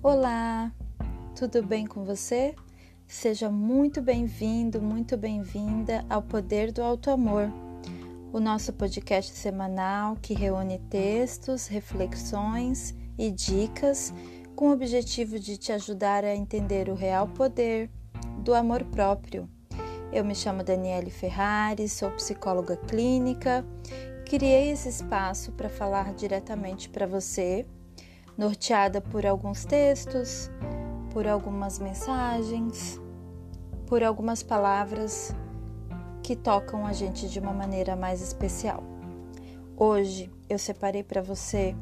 Olá, tudo bem com você? Seja muito bem-vindo, muito bem-vinda ao Poder do Alto Amor, o nosso podcast semanal que reúne textos, reflexões e dicas com o objetivo de te ajudar a entender o real poder do amor próprio. Eu me chamo Daniele Ferrari, sou psicóloga clínica. Criei esse espaço para falar diretamente para você norteada por alguns textos, por algumas mensagens, por algumas palavras que tocam a gente de uma maneira mais especial. Hoje eu separei para você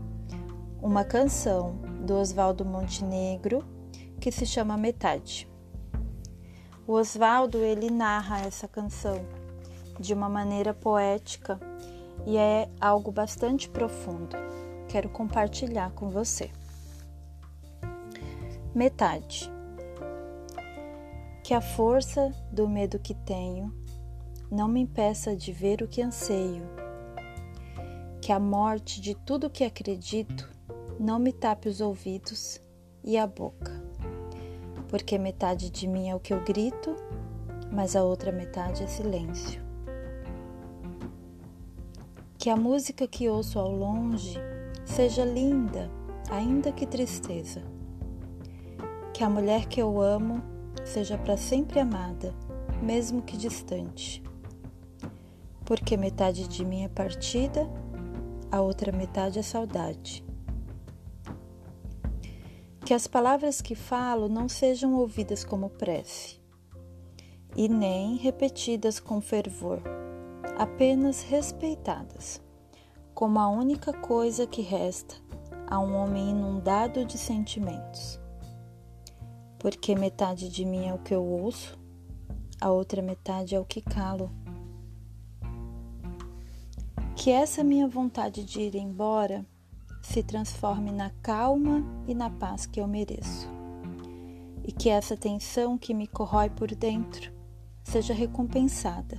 uma canção do Oswaldo Montenegro que se chama Metade. O Oswaldo ele narra essa canção de uma maneira poética e é algo bastante profundo quero compartilhar com você. Metade. Que a força do medo que tenho não me impeça de ver o que anseio. Que a morte de tudo que acredito não me tape os ouvidos e a boca. Porque metade de mim é o que eu grito, mas a outra metade é silêncio. Que a música que ouço ao longe Seja linda, ainda que tristeza. Que a mulher que eu amo seja para sempre amada, mesmo que distante. Porque metade de mim é partida, a outra metade é saudade. Que as palavras que falo não sejam ouvidas como prece, e nem repetidas com fervor, apenas respeitadas como a única coisa que resta a um homem inundado de sentimentos. Porque metade de mim é o que eu ouço, a outra metade é o que calo. Que essa minha vontade de ir embora se transforme na calma e na paz que eu mereço. E que essa tensão que me corrói por dentro seja recompensada.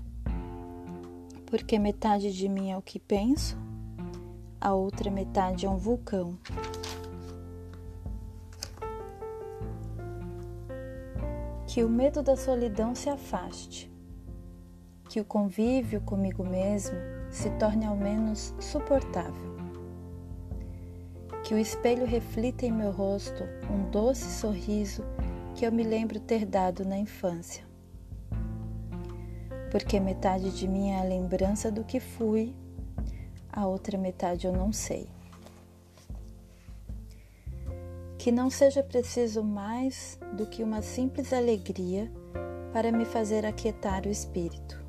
Porque metade de mim é o que penso, a outra metade é um vulcão. Que o medo da solidão se afaste, que o convívio comigo mesmo se torne ao menos suportável. Que o espelho reflita em meu rosto um doce sorriso que eu me lembro ter dado na infância. Porque metade de mim é a lembrança do que fui a outra metade eu não sei. Que não seja preciso mais do que uma simples alegria para me fazer aquietar o espírito.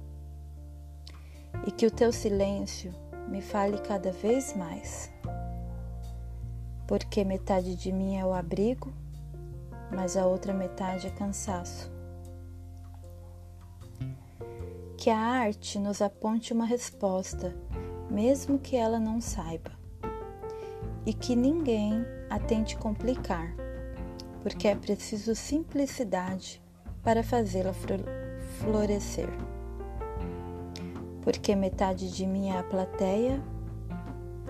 E que o teu silêncio me fale cada vez mais. Porque metade de mim é o abrigo, mas a outra metade é cansaço. Que a arte nos aponte uma resposta mesmo que ela não saiba, e que ninguém a tente complicar, porque é preciso simplicidade para fazê-la florescer. Porque metade de mim é a plateia,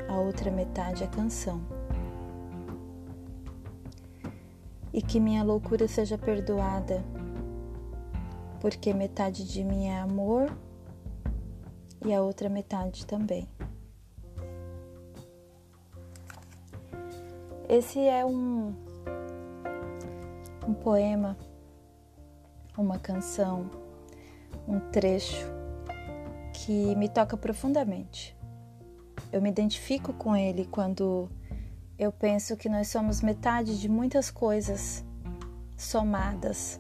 a outra metade é a canção. E que minha loucura seja perdoada, porque metade de mim é amor e a outra metade também. Esse é um, um poema, uma canção, um trecho que me toca profundamente. Eu me identifico com ele quando eu penso que nós somos metade de muitas coisas somadas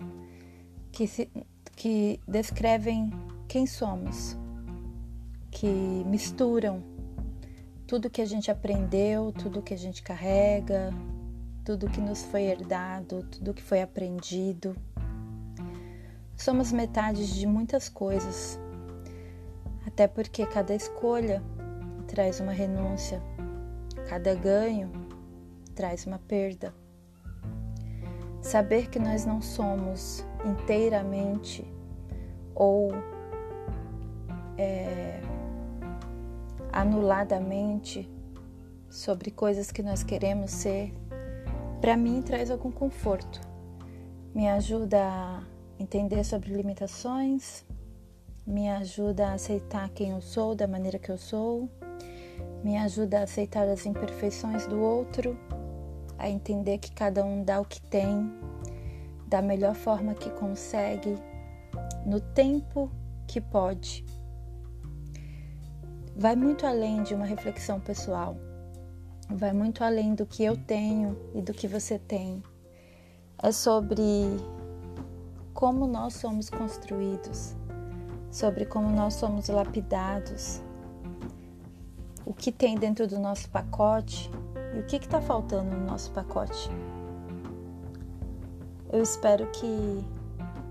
que, se, que descrevem quem somos que misturam tudo que a gente aprendeu, tudo que a gente carrega, tudo que nos foi herdado, tudo que foi aprendido. Somos metades de muitas coisas, até porque cada escolha traz uma renúncia, cada ganho traz uma perda. Saber que nós não somos inteiramente ou é, anuladamente sobre coisas que nós queremos ser, para mim traz algum conforto. Me ajuda a entender sobre limitações, me ajuda a aceitar quem eu sou da maneira que eu sou, me ajuda a aceitar as imperfeições do outro, a entender que cada um dá o que tem, da melhor forma que consegue, no tempo que pode. Vai muito além de uma reflexão pessoal, vai muito além do que eu tenho e do que você tem. É sobre como nós somos construídos, sobre como nós somos lapidados, o que tem dentro do nosso pacote e o que está faltando no nosso pacote. Eu espero que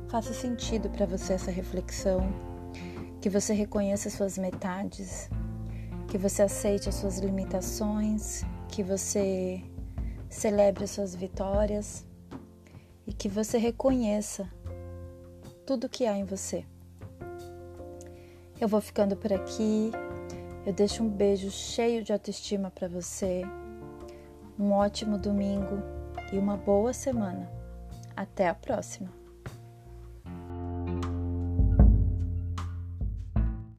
faça sentido para você essa reflexão, que você reconheça suas metades, que você aceite as suas limitações, que você celebre as suas vitórias e que você reconheça tudo que há em você. Eu vou ficando por aqui. Eu deixo um beijo cheio de autoestima para você. Um ótimo domingo e uma boa semana. Até a próxima!